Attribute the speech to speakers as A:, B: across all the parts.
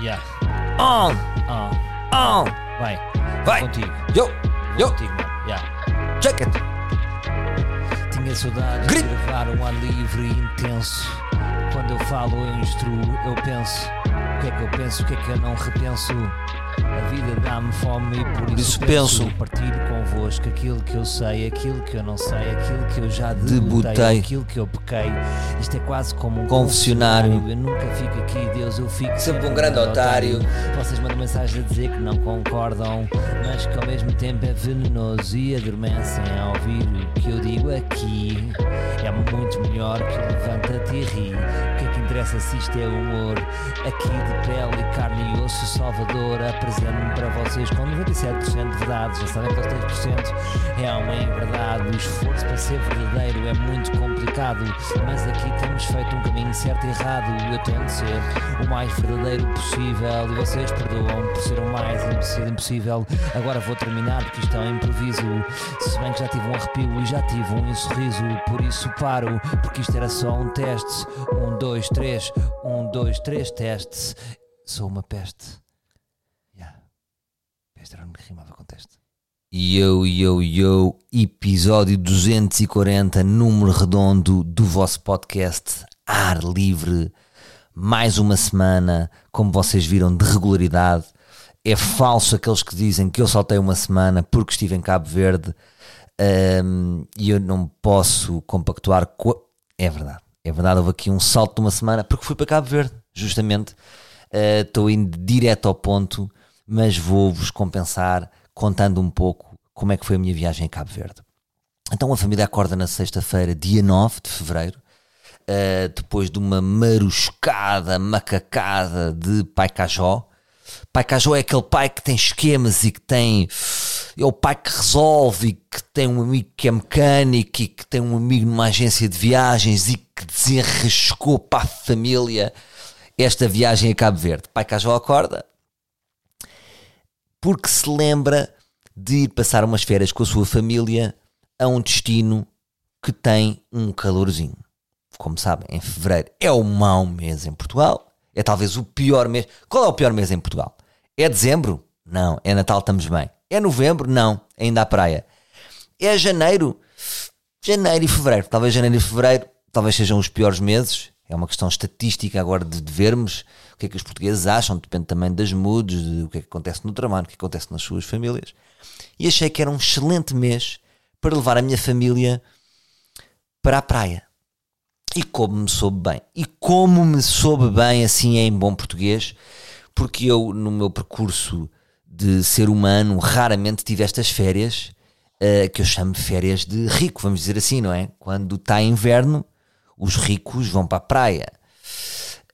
A: Yeah.
B: On!
A: Ah,
B: On!
A: vai.
B: Vai!
A: Contigo.
B: Yo! Yo!
A: Contigo, mano. Yeah.
B: Check it!
A: Tinha saudades
B: Grito.
A: de gravar um ar livre e intenso. Quando eu falo, eu instruo, eu penso. O que é que eu penso, o que é que eu não repenso? A vida dá-me fome e por,
B: isso
A: penso.
B: penso.
A: Partilho convosco aquilo que eu sei, aquilo que eu não sei, aquilo que eu já
B: Debutei.
A: debutei, aquilo que eu pequei. Isto é quase como um
B: Confessionário.
A: Eu nunca fico aqui, Deus, eu fico
B: Sempre um grande otário.
A: Vocês mandam mensagem a dizer que não concordam, mas que ao mesmo tempo é venenoso e adormecem a ouvir o que eu digo aqui. É muito melhor que levanta-te e ri. Interessa se isto é humor? Aqui de pele, carne e osso, Salvador, apresento-me para vocês com 97% de verdade. Já sabem que os 3% é uma verdade. O esforço para ser verdadeiro é muito complicado, mas aqui temos feito um caminho certo e errado. Eu tento ser o mais verdadeiro possível e vocês perdoam por ser o mais impossível. Agora vou terminar porque isto é um improviso. Se bem que já tive um arrepio e já tive um sorriso, por isso paro, porque isto era só um teste. Um, dois, três, um, dois, três, teste. Sou uma peste. Yeah. Peste era o que rimava com teste.
B: Yo, yo, yo, episódio 240, número redondo do vosso podcast Ar Livre. Mais uma semana, como vocês viram, de regularidade. É falso aqueles que dizem que eu saltei uma semana porque estive em Cabo Verde e eu não posso compactuar É verdade, é verdade. Houve aqui um salto de uma semana porque fui para Cabo Verde, justamente. Uh, Estou indo direto ao ponto, mas vou-vos compensar contando um pouco como é que foi a minha viagem a Cabo Verde. Então a família acorda na sexta-feira, dia 9 de fevereiro, uh, depois de uma maruscada, macacada de pai Cajó. Pai Cajó é aquele pai que tem esquemas e que tem. É o pai que resolve e que tem um amigo que é mecânico e que tem um amigo numa agência de viagens e que desenrascou para a família esta viagem a Cabo Verde. Pai Cajó acorda porque se lembra de ir passar umas férias com a sua família a um destino que tem um calorzinho. Como sabem, em fevereiro é o mau mês em Portugal. É talvez o pior mês. Qual é o pior mês em Portugal? É dezembro? Não. É Natal, estamos bem. É novembro? Não. Ainda à praia. É janeiro? Janeiro e fevereiro. Talvez janeiro e fevereiro talvez sejam os piores meses. É uma questão estatística agora de, de vermos o que é que os portugueses acham. Depende também das moods, do que é que acontece no trabalho, o que, é que acontece nas suas famílias. E achei que era um excelente mês para levar a minha família para a praia. E como me soube bem. E como me soube bem, assim em bom português, porque eu, no meu percurso de ser humano, raramente tive estas férias, eh, que eu chamo férias de rico, vamos dizer assim, não é? Quando está inverno, os ricos vão para a praia.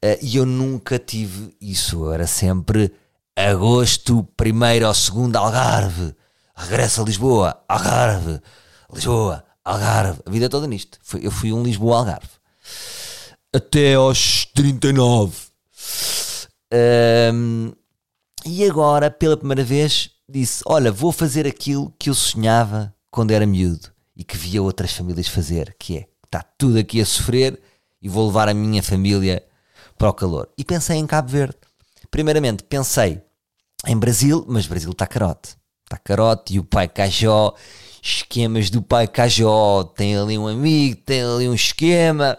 B: Eh, e eu nunca tive isso. Era sempre agosto, primeiro ou segundo, Algarve. Regresso a Lisboa, Algarve. Lisboa, Algarve. A vida toda nisto. Eu fui um Lisboa-Algarve. Até aos 39. Ahm, e agora, pela primeira vez, disse: Olha, vou fazer aquilo que eu sonhava quando era miúdo e que via outras famílias fazer, que é está tudo aqui a sofrer e vou levar a minha família para o calor. E pensei em Cabo Verde. Primeiramente, pensei em Brasil, mas Brasil está carote. Está carote e o pai Cajó, esquemas do pai Cajó, tem ali um amigo, tem ali um esquema.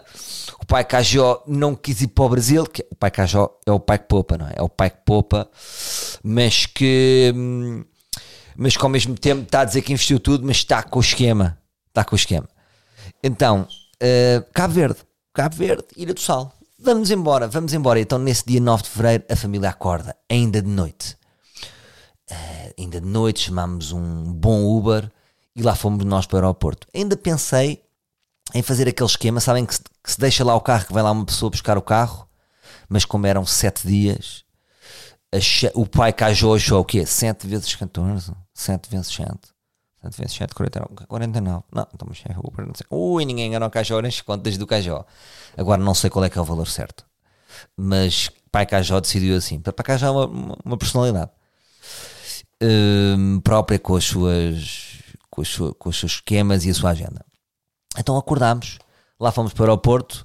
B: Pai Cajó não quis ir para o Brasil, que o pai Cajó é o pai que poupa, não é? É o pai que poupa, mas que, hum, mas que ao mesmo tempo está a dizer que investiu tudo, mas está com o esquema. Está com o esquema. Então, eh, Cabo Verde, Cabo Verde, Ilha do Sal. Vamos embora, vamos embora. Então, nesse dia 9 de fevereiro, a família acorda, ainda de noite. Eh, ainda de noite, chamámos um bom Uber e lá fomos nós para o aeroporto. Ainda pensei em fazer aquele esquema, sabem que se, que se deixa lá o carro, que vai lá uma pessoa buscar o carro, mas como eram 7 dias, o pai cajou achou o quê? 7 vezes 14? 7 vezes 7? 7 vezes 7, 49. 49. Não, então, mas é Uber, não sei. Ui, ninguém enganou o Cajó nas contas do Cajó. Agora não sei qual é que é o valor certo. Mas pai Cajó decidiu assim. Pai Cajó é uma, uma, personalidade hum, própria com as suas com, sua- com os seus esquemas e a sua agenda. Então acordámos, lá fomos para o aeroporto,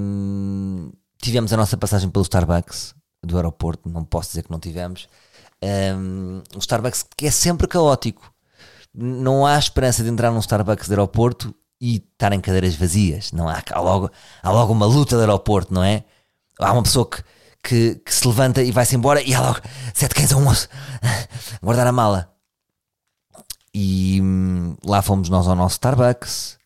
B: hum, tivemos a nossa passagem pelo Starbucks, do aeroporto, não posso dizer que não tivemos. Um, um Starbucks que é sempre caótico. Não há esperança de entrar num Starbucks de aeroporto e estar em cadeiras vazias. Não há, há, logo, há logo uma luta de aeroporto, não é? Há uma pessoa que, que, que se levanta e vai-se embora e há logo sete cães a um osso guardar a mala. E hum, lá fomos nós ao nosso Starbucks.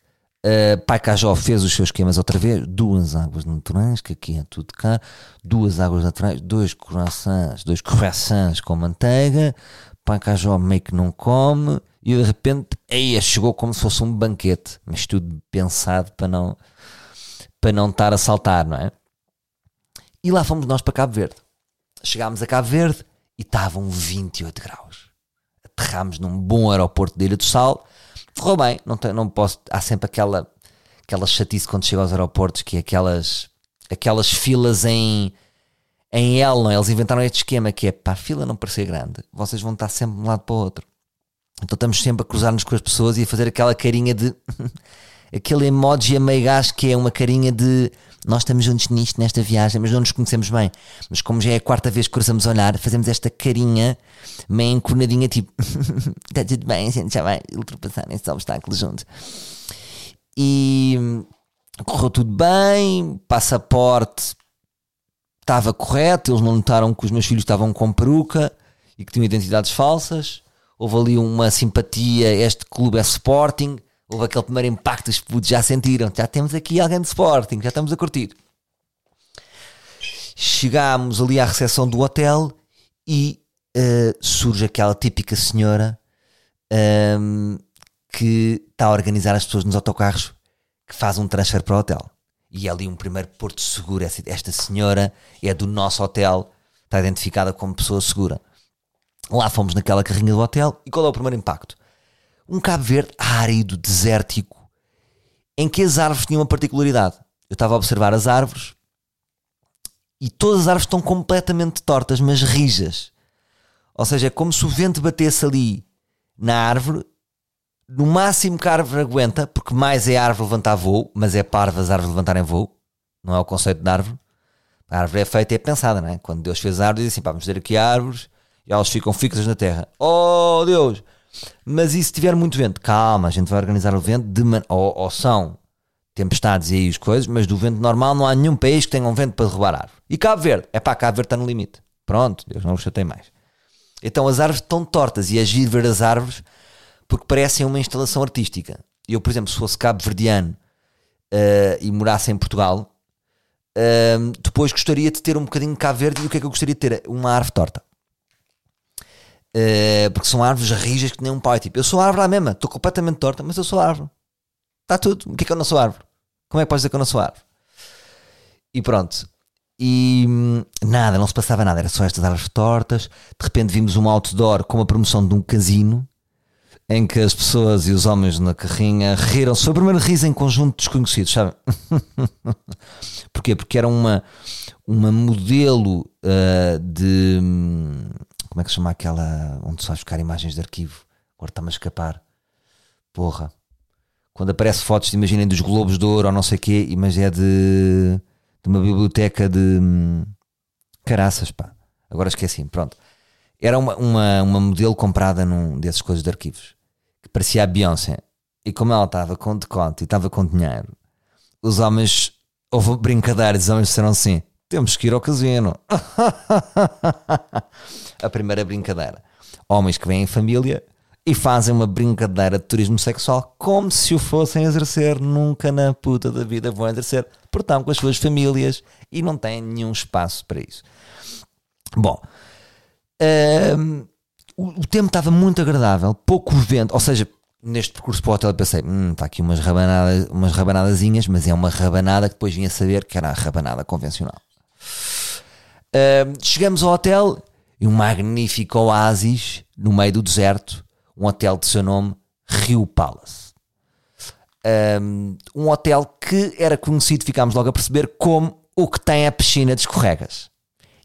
B: Uh, Pai Cajó fez os seus esquemas outra vez. Duas águas naturais, que aqui é tudo cá. Duas águas naturais, dois croissants, dois croissants com manteiga. Pai Cajó meio que não come. E de repente, aí chegou como se fosse um banquete. Mas tudo pensado para não, para não estar a saltar, não é? E lá fomos nós para Cabo Verde. Chegámos a Cabo Verde e estavam 28 graus. Aterrámos num bom aeroporto de Ilha do Sal correu bem, não, tem, não posso. Há sempre aquela, aquela chatice quando chega aos aeroportos, que é aquelas, aquelas filas em, em L? É? Eles inventaram este esquema que é para a fila não parecer grande, vocês vão estar sempre de um lado para o outro. Então estamos sempre a cruzar-nos com as pessoas e a fazer aquela carinha de. aquele emoji a que é uma carinha de nós estamos juntos nisto, nesta viagem, mas não nos conhecemos bem. Mas como já é a quarta vez que cruzamos olhar, fazemos esta carinha meio encornadinha, tipo, está tudo bem, a gente já vai ultrapassar esse obstáculo junto. E correu tudo bem, passaporte estava correto, eles não notaram que os meus filhos estavam com peruca e que tinham identidades falsas. Houve ali uma simpatia, este clube é Sporting houve aquele primeiro impacto, os putos já sentiram, já temos aqui alguém de Sporting, já estamos a curtir. Chegámos ali à recepção do hotel e uh, surge aquela típica senhora um, ehm, que está a organizar as pessoas nos autocarros que faz um transfer para o hotel. E é ali um primeiro porto seguro. Esta senhora é do nosso hotel, está identificada como pessoa segura. Lá fomos naquela carrinha do hotel e qual é o primeiro impacto? Um Cabo Verde árido, desértico, em que as árvores tinham uma particularidade. Eu estava a observar as árvores e todas as árvores estão completamente tortas, mas rijas. Ou seja, é como se o vento batesse ali na árvore, no máximo que a árvore aguenta, porque mais é a árvore levantar voo, mas é parva as árvores levantarem voo, não é o conceito de árvore. A árvore é feita e é pensada, não é? Quando Deus fez a árvore, disse assim: pá, vamos ter aqui árvores e elas ficam fixas na terra. Oh Deus! Mas e se tiver muito vento? Calma, a gente vai organizar o vento de man... ou, ou são tempestades e aí as coisas, mas do vento normal não há nenhum país que tenha um vento para derrubar árvore. E Cabo Verde? É pá, Cabo Verde está no limite. Pronto, Deus não o chatei mais. Então as árvores estão tortas e agir ver as árvores porque parecem uma instalação artística. Eu, por exemplo, se fosse cabo-verdiano uh, e morasse em Portugal, uh, depois gostaria de ter um bocadinho de Cabo Verde e o que é que eu gostaria de ter? Uma árvore torta. Uh, porque são árvores rijas que nem um pai. Tipo, eu sou árvore lá mesma, estou completamente torta, mas eu sou árvore. Está tudo. O que é que eu não sou árvore? Como é que podes dizer que eu não sou árvore? E pronto. E hum, nada, não se passava nada, era só estas árvores tortas. De repente vimos um outdoor com uma promoção de um casino em que as pessoas e os homens na carrinha riram-se. Foi o primeiro riso em conjunto desconhecidos, sabe? Porquê? Porque era uma, uma modelo uh, de. Como é que se chama aquela onde se vai buscar imagens de arquivo? Agora está-me a escapar. Porra. Quando aparece fotos, imaginem, dos Globos de Ouro ou não sei o quê, mas é de, de uma biblioteca de hum, caraças, pá. Agora esqueci, pronto. Era uma, uma, uma modelo comprada num desses coisas de arquivos que parecia a Beyoncé. E como ela estava com decote e estava com dinheiro, os homens, houve brincadeiras, os homens disseram assim: temos que ir ao casino. a primeira brincadeira. Homens que vêm em família e fazem uma brincadeira de turismo sexual como se o fossem exercer. Nunca na puta da vida vão exercer, estão com as suas famílias e não têm nenhum espaço para isso. Bom, um, o, tempo estava muito agradável, pouco vento, ou seja, neste percurso para o hotel pensei, hum, está aqui umas rabanadas, umas rabanadazinhas, mas é uma rabanada que depois vinha saber que era a rabanada convencional. Um, chegamos ao hotel e um magnífico oásis no meio do deserto, um hotel de seu nome, Rio Palace. Um, um hotel que era conhecido, ficámos logo a perceber, como o que tem a piscina de escorregas.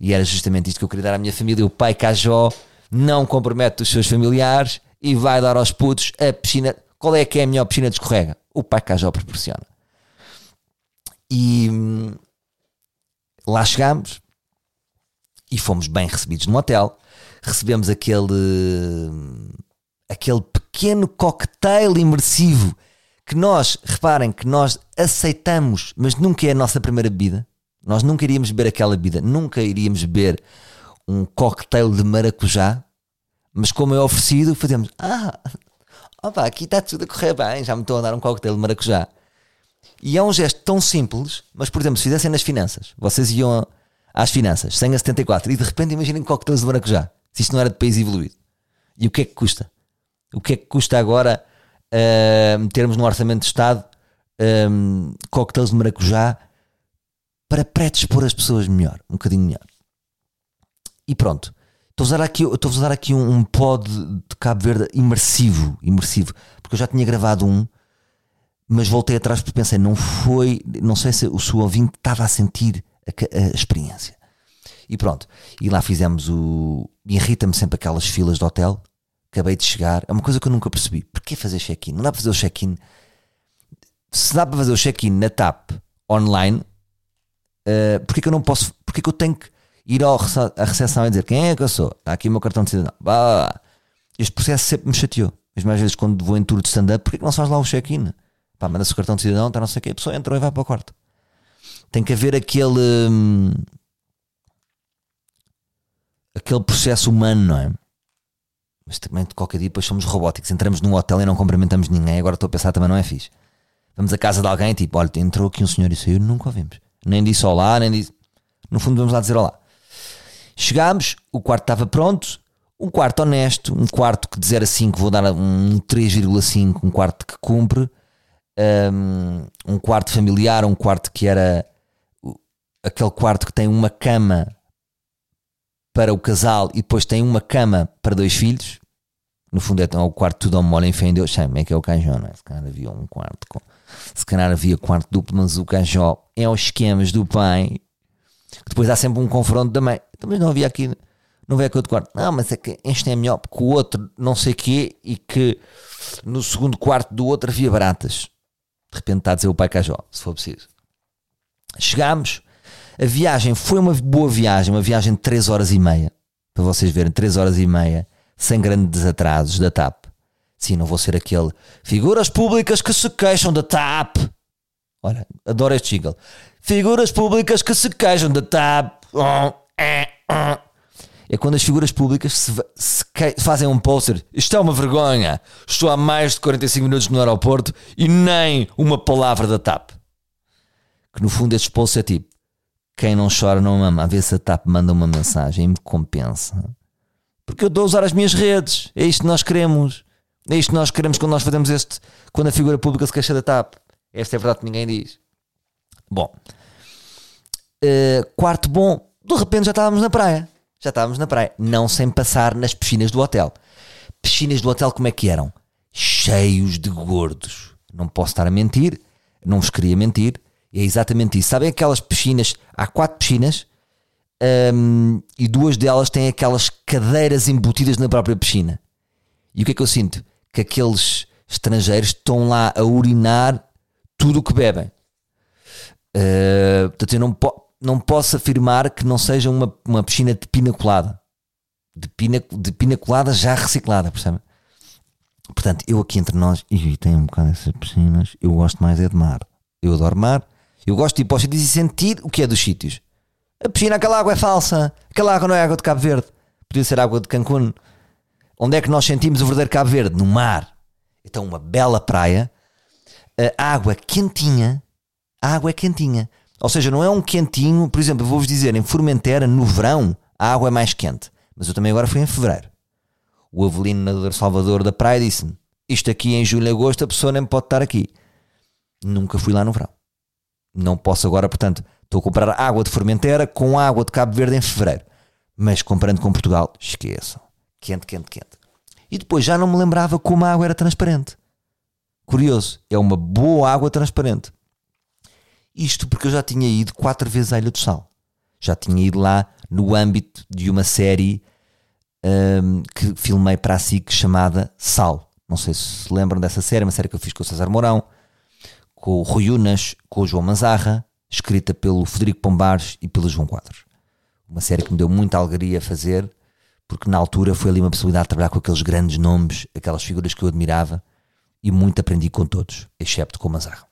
B: E era justamente isto que eu queria dar à minha família. O pai Cajó não compromete os seus familiares e vai dar aos putos a piscina. Qual é que é a melhor piscina de escorrega? O pai Cajó proporciona. E hum, lá chegámos e fomos bem recebidos no hotel. Recebemos aquele, aquele pequeno cocktail imersivo que nós, reparem, que nós aceitamos, mas nunca é a nossa primeira bebida. Nós nunca iríamos beber aquela bebida, nunca iríamos beber um cocktail de maracujá, mas como é oferecido, fazemos, ah, opa, aqui está tudo a correr bem, já me estou a dar um cocktail de maracujá. E é um gesto tão simples, mas por exemplo, se fizessem nas finanças, vocês iam às finanças, 100 a 74, e de repente imaginem coquetéis de maracujá, se isto não era de país evoluído. E o que é que custa? O que é que custa agora uh, metermos no orçamento de Estado um, coquetéis de maracujá para pré-dispor as pessoas melhor, um bocadinho melhor. E pronto. Estou a usar aqui, estou a usar aqui um, um pod de Cabo Verde imersivo, imersivo, porque eu já tinha gravado um, mas voltei atrás porque pensei, não foi, não sei se o seu ouvinte estava a sentir a, a experiência. E pronto, e lá fizemos o. Irrita-me sempre aquelas filas de hotel. Acabei de chegar. É uma coisa que eu nunca percebi. Porquê fazer check-in? Não dá para fazer o check-in. Se dá para fazer o check-in na TAP online, uh, porquê que eu não posso. Porquê que eu tenho que ir ao, à recepção e dizer quem é que eu sou? Está aqui o meu cartão de cidadão. Bah, este processo sempre me chateou. Mesmo às vezes quando vou em tour de stand-up, porquê que não faz lá o check-in? Pá, manda-se o cartão de cidadão, está não sei o quê, a pessoa entrou e vai para o quarto. Tem que haver aquele. Hum, aquele processo humano, não é? Mas também de qualquer dia depois somos robóticos. Entramos num hotel e não cumprimentamos ninguém. Agora estou a pensar também não é fixe. Vamos à casa de alguém tipo, olha, entrou aqui um senhor e saiu, nunca ouvimos. Nem disse olá, nem disse. No fundo, vamos lá dizer olá. Chegámos, o quarto estava pronto. Um quarto honesto, um quarto que de 0 a 5 vou dar um 3,5, um quarto que cumpre. Um, um quarto familiar, um quarto que era aquele quarto que tem uma cama para o casal e depois tem uma cama para dois filhos. No fundo é o quarto tudo mole em fé em Deus. Sabe, é que é o cajó, não é? Se calhar havia um quarto com... Se calhar havia quarto duplo, mas o cajó é os esquemas do pai. Depois há sempre um confronto também. Mas não havia aqui... Não vê aqui outro quarto. Não, mas é que este é melhor porque o outro não sei quê e que no segundo quarto do outro havia baratas. De repente está a dizer o pai Cajó, se for preciso. Chegámos, a viagem foi uma boa viagem, uma viagem de 3 horas e meia. Para vocês verem, 3 horas e meia, sem grandes atrasos da TAP. Sim, não vou ser aquele. Figuras públicas que se queixam da TAP. Olha, adoro este jingle. Figuras públicas que se queixam da TAP. É quando as figuras públicas se, se fazem um poster. Isto é uma vergonha. Estou há mais de 45 minutos no aeroporto e nem uma palavra da TAP. Que no fundo este posts é tipo quem não chora não mama. A ver se a TAP manda uma mensagem e me compensa. Porque eu estou a usar as minhas redes. É isto que nós queremos. É isto que nós queremos quando nós fazemos este. Quando a figura pública se queixa da TAP. Esta é a verdade que ninguém diz. Bom. Uh, quarto bom. De repente já estávamos na praia. Já estávamos na praia. Não sem passar nas piscinas do hotel. Piscinas do hotel como é que eram? Cheios de gordos. Não posso estar a mentir. Não vos queria mentir é exatamente isso. Sabem aquelas piscinas? Há quatro piscinas um, e duas delas têm aquelas cadeiras embutidas na própria piscina. E o que é que eu sinto? Que aqueles estrangeiros estão lá a urinar tudo o que bebem. Uh, portanto, eu não, po não posso afirmar que não seja uma, uma piscina de pina colada. De pina, de pina colada já reciclada, percebe? Portanto, eu aqui entre nós, e tem um bocado essas piscinas, eu gosto mais é de mar. Eu adoro mar, eu gosto de ir para os e sentir o que é dos sítios. A piscina, aquela água é falsa. Aquela água não é água de Cabo Verde. Podia ser água de Cancún. Onde é que nós sentimos o verdadeiro Cabo Verde? No mar. Então, uma bela praia. A água quentinha. A água é quentinha. Ou seja, não é um quentinho. Por exemplo, vou-vos dizer, em Formentera, no verão, a água é mais quente. Mas eu também agora fui em fevereiro. O Avelino, nadador Salvador da praia, disse-me: Isto aqui em julho e agosto, a pessoa nem pode estar aqui. Nunca fui lá no verão. Não posso agora, portanto, estou a comprar água de Formentera com água de Cabo Verde em fevereiro. Mas comparando com Portugal, esqueçam. Quente, quente, quente. E depois já não me lembrava como a água era transparente. Curioso, é uma boa água transparente. Isto porque eu já tinha ido quatro vezes à Ilha do Sal. Já tinha ido lá no âmbito de uma série um, que filmei para a SIC chamada Sal. Não sei se se lembram dessa série, uma série que eu fiz com o César Mourão com o Rui Unas, com o João Manzarra, escrita pelo Federico Pombares e pelo João Quadros. Uma série que me deu muita alegria fazer, porque na altura foi ali uma possibilidade de trabalhar com aqueles grandes nomes, aquelas figuras que eu admirava, e muito aprendi com todos, excepto com o Mazarro.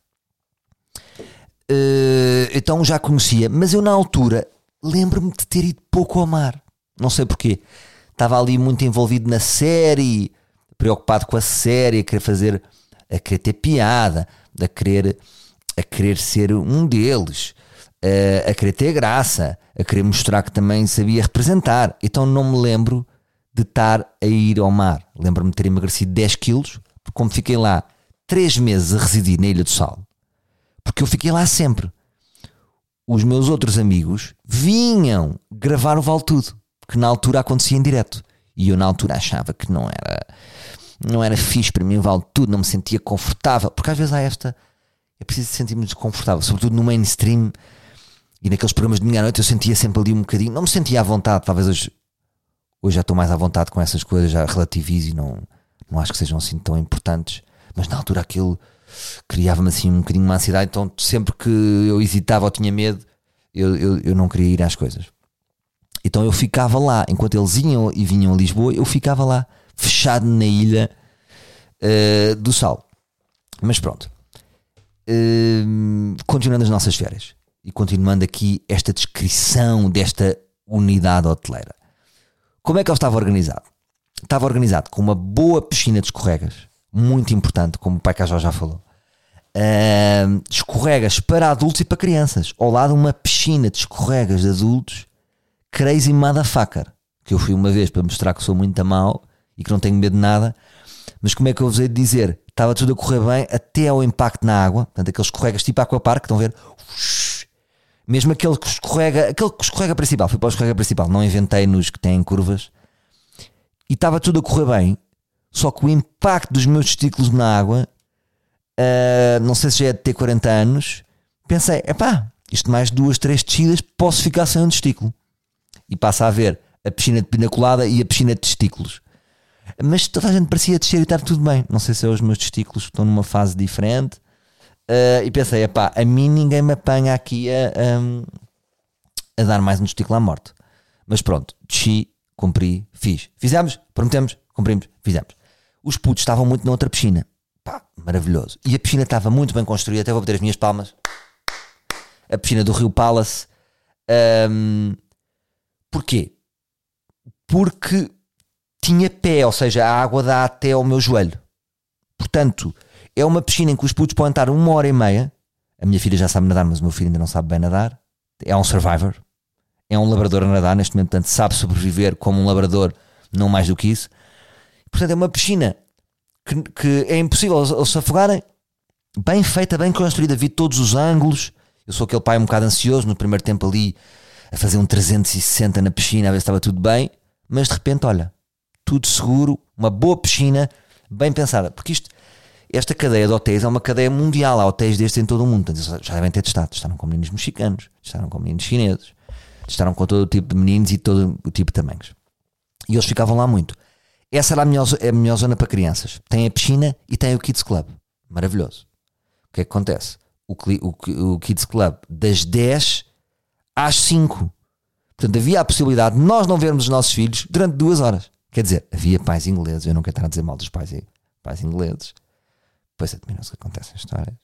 B: Uh, então já conhecia, mas eu na altura lembro-me de ter ido pouco ao mar. Não sei porquê. Estava ali muito envolvido na série, preocupado com a série, a querer fazer, a querer ter piada, a querer, a querer ser um deles, a, a querer ter graça, a querer mostrar que também sabia representar. Então não me lembro de estar a ir ao mar. Lembro-me de ter emagrecido 10 quilos, porque como fiquei lá 3 meses a residir na Ilha do Sal, porque eu fiquei lá sempre. Os meus outros amigos vinham gravar o Vale Tudo, que na altura acontecia em direto. E eu na altura achava que não era não era fixe para mim o Vale Tudo, não me sentia confortável, porque às vezes há esta é preciso sentir-me desconfortável, sobretudo no mainstream e naqueles programas de meia-noite eu sentia sempre ali um bocadinho, não me sentia à vontade, talvez hoje, hoje já estou mais à vontade com essas coisas, já relativizo e não, não acho que sejam assim tão importantes, mas na altura aquilo criava-me assim um bocadinho uma ansiedade, então sempre que eu hesitava ou tinha medo, eu, eu, eu não queria ir às coisas. Então eu ficava lá, enquanto eles iam e vinham a Lisboa, eu ficava lá, fechado na ilha uh, do Sal. Mas pronto. Uh, continuando as nossas férias e continuando aqui esta descrição desta unidade hoteleira. Como é que ele estava organizado? Estava organizado com uma boa piscina de escorregas, muito importante, como o Pai Cajó já falou uh, escorregas para adultos e para crianças. Ao lado uma piscina de escorregas de adultos, crazy motherfucker. Que eu fui uma vez para mostrar que sou muito mal e que não tenho medo de nada. Mas como é que eu vos hei de dizer? Estava tudo a correr bem até ao impacto na água. Portanto, aqueles escorregas tipo aquapark, estão a ver? Mesmo aquele que escorrega, aquele que escorrega principal, fui para o escorrega principal, não inventei nos que têm curvas. E estava tudo a correr bem, só que o impacto dos meus testículos na água uh, não sei se já é de ter 40 anos, pensei, epá, isto mais duas, três descidas, posso ficar sem um testículo. E passa a ver a piscina de pinacolada e a piscina de testículos. Mas toda a gente parecia descer e estar tudo bem. Não sei se é os meus testículos que estão numa fase diferente. Uh, e pensei, epá, a mim ninguém me apanha aqui a, a dar mais um testículo à morte. Mas pronto, desci, cumpri, fiz. Fizemos, prometemos, cumprimos, fizemos. Os putos estavam muito na outra piscina pá, maravilhoso. E a piscina estava muito bem construída, até vou bater as minhas palmas. A piscina do Rio Palace. Um, porquê? Porque tinha pé, ou seja, a água dá até ao meu joelho. Portanto, é uma piscina em que os putos podem estar uma hora e meia. A minha filha já sabe nadar, mas o meu filho ainda não sabe bem nadar. É um survivor. É um labrador a nadar neste momento, portanto, sabe sobreviver como um labrador, não mais do que isso. Portanto, é uma piscina que, que é impossível eles se afogarem. Bem feita, bem construída, vi todos os ângulos. Eu sou aquele pai um bocado ansioso no primeiro tempo ali a fazer um 360 na piscina a ver se estava tudo bem, mas de repente, olha, tudo seguro, uma boa piscina, bem pensada, porque isto, esta cadeia de hotéis é uma cadeia mundial, há hotéis destes em todo o mundo, já devem ter testado, estaram com meninos mexicanos, estaram com meninos chineses, estaram com todo o tipo de meninos e todo o tipo de tamanhos. E eles ficavam lá muito. Essa era a melhor, a melhor zona para crianças. Tem a piscina e tem o Kids Club. Maravilhoso. O que é que acontece? O, o, o Kids Club das 10 às 5. Portanto, havia a possibilidade de nós não vermos os nossos filhos durante duas horas. Quer dizer, havia pais ingleses. Eu não quero estar a dizer mal dos pais, pais ingleses. Pois admiram-se que acontecem histórias.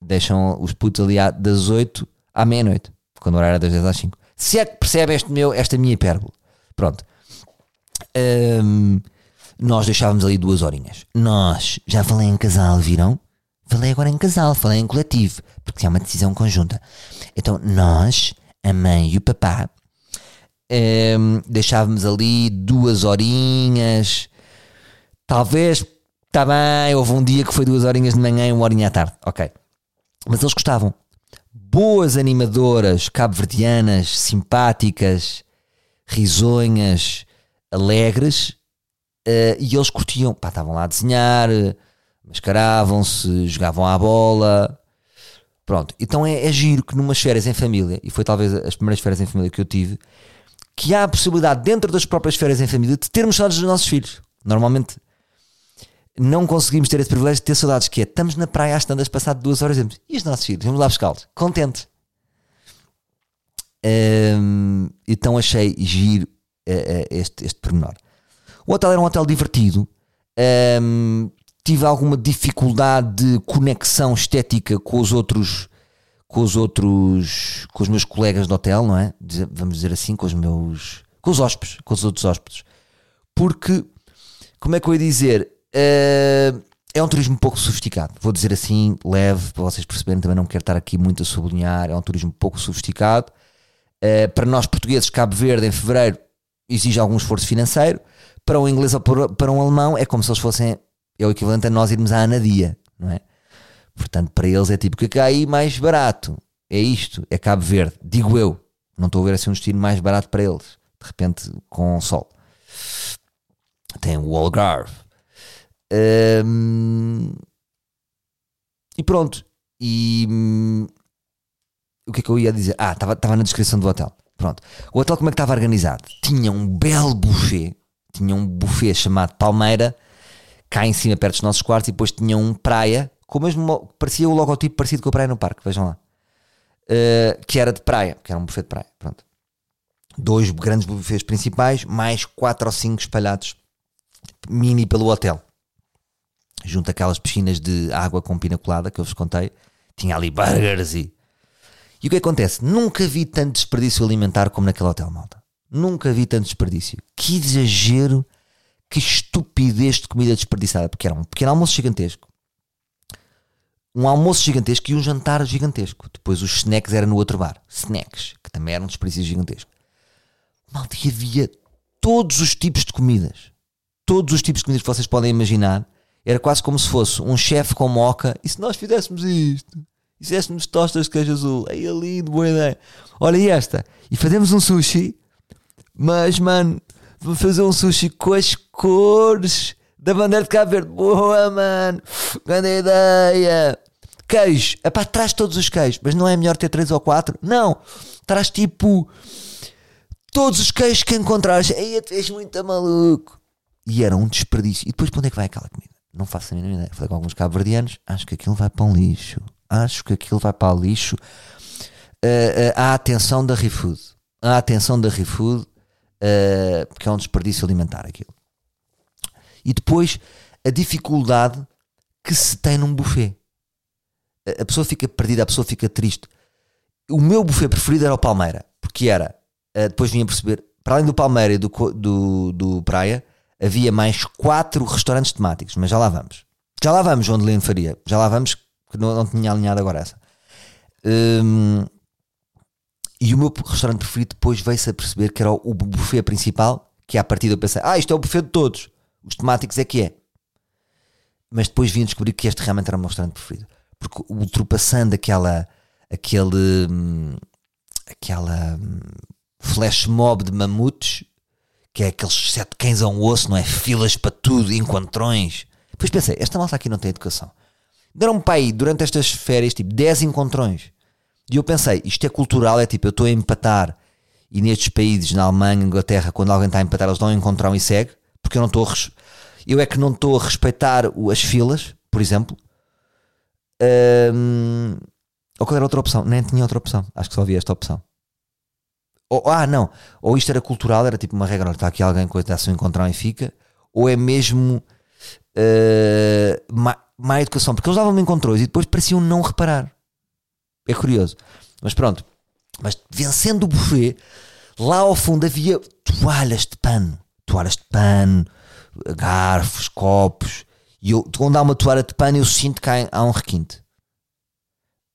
B: Deixam os putos ali das 8 à meia-noite. Quando o horário era das 10 às 5. Se é que percebe este meu, esta minha hipérbole. Pronto. Um, nós deixávamos ali duas horinhas. Nós, já falei em casal, viram? Falei agora em casal, falei em coletivo, porque é uma decisão conjunta. Então, nós, a mãe e o papá, um, deixávamos ali duas horinhas. Talvez, está bem, houve um dia que foi duas horinhas de manhã e uma horinha à tarde. Ok. Mas eles gostavam. Boas animadoras, cabo-verdianas, simpáticas, risonhas, alegres uh, e eles curtiam, pá, estavam lá a desenhar, mascaravam-se, jogavam à bola. Pronto, então é, é giro que numas férias em família, e foi talvez as primeiras férias em família que eu tive, que há a possibilidade, dentro das próprias férias em família, de termos saudades dos nossos filhos. Normalmente não conseguimos ter esse privilégio de ter saudades, que é estamos na praia às tantas, passado duas horas, e, e os nossos filhos, vamos lá buscá-los, contentes. Então achei giro este, este pormenor. O hotel era um hotel divertido. Um, tive alguma dificuldade de conexão estética com os outros com os outros com os meus colegas do hotel, não é? Vamos dizer assim, com os meus com os hóspedes, com os outros hóspedes. Porque como é que eu ia dizer? Uh, é um turismo pouco sofisticado, vou dizer assim, leve, para vocês perceberem, também não quero estar aqui muito a sublinhar, é um turismo pouco sofisticado. Uh, para nós portugueses, Cabo Verde em fevereiro exige algum esforço financeiro, para um inglês ou para um alemão é como se eles fossem, é o equivalente a nós irmos à Anadia, não é? Portanto, para eles é tipo que cá aí mais barato, é isto, é Cabo Verde, digo eu, não estou a ver assim um destino mais barato para eles, de repente com sol. Tem o Algarve, um, e pronto. E hum, o que é que eu ia dizer? Ah, estava na descrição do hotel. Pronto. O hotel como é que estava organizado? Tinha um belo buffet. Tinha um buffet chamado Palmeira, cá em cima, perto dos nossos quartos, e depois tinha um praia, com o mesmo, parecia o logotipo parecido com a praia no parque, vejam lá. Uh, que era de praia, que era um buffet de praia. Pronto. Dois grandes buffets principais, mais quatro ou cinco espalhados mini pelo hotel junto àquelas piscinas de água com pina colada que eu vos contei, tinha ali burgers e. E o que acontece? Nunca vi tanto desperdício alimentar como naquele hotel, malta. Nunca vi tanto desperdício. Que exagero, que estupidez de comida desperdiçada, porque era um pequeno almoço gigantesco. Um almoço gigantesco e um jantar gigantesco. Depois os snacks eram no outro bar. Snacks, que também eram um desperdício gigantesco. Malta, e havia todos os tipos de comidas. Todos os tipos de comidas que vocês podem imaginar era quase como se fosse um chefe com moca. E se nós fizéssemos isto? Fizéssemos tostas de queijo azul? Aí é lindo, boa ideia. Olha e esta. E fazemos um sushi. Mas, mano, vamos fazer um sushi com as cores da bandeira de Cabo Verde. Boa, mano. Grande ideia. Queijo. Epá, traz todos os queijos. Mas não é melhor ter três ou quatro? Não. Traz tipo todos os queijos que encontrares. Aí tu és muito maluco. E era um desperdício. E depois para onde é que vai aquela comida? Não faço a mínima ideia. Falei com alguns cabo-verdianos, acho que aquilo vai para um lixo. Acho que aquilo vai para o lixo. Uh, uh, a atenção da ReFood. A atenção da ReFood, uh, porque é um desperdício alimentar aquilo. E depois a dificuldade que se tem num buffet. A, pessoa fica perdida, a pessoa fica triste. O meu buffet preferido era o Palmeira, porque era, depois vinha perceber, para além do Palmeira e do, do, do Praia, havia mais quatro restaurantes temáticos, mas já lá vamos. Já lá vamos, onde Lino faria. Já lá vamos, que não, não tinha alinhado agora essa. Um, e o meu restaurante preferido depois veio-se a perceber que era o, buffet principal, que a partir eu pensei, ah, isto é o buffet de todos. Os temáticos é que é. Mas depois vim descobrir que este realmente era o meu restaurante preferido. Porque ultrapassando aquela aquele hum, aquela hum, flash mob de mamutes que é aqueles sete cães a um osso, não é? Filas para tudo, encontrões. Depois pensei, esta malta aqui não tem educação. Deram-me para aí, durante estas férias, tipo 10 encontrões. E eu pensei, isto é cultural, é tipo, eu estou a empatar. E nestes países, na Alemanha, Inglaterra, quando alguém está a empatar, eles dão um encontrão e segue. Porque eu não estou a res... Eu é que não estou a respeitar as filas, por exemplo. Um... Ou qual era outra opção? Nem tinha outra opção. Acho que só havia esta opção. Ou, ah, não. Ou isto era cultural, era tipo uma regra, está aqui alguém que está a encontrar e fica. Ou é mesmo uh, má educação. Porque eles davam-me encontrões e depois pareciam não reparar. É curioso. Mas pronto. Mas vencendo o buffet, lá ao fundo havia toalhas de pano. Toalhas de pano, garfos, copos. E eu, quando há uma toalha de pano, eu sinto que há, um requinte.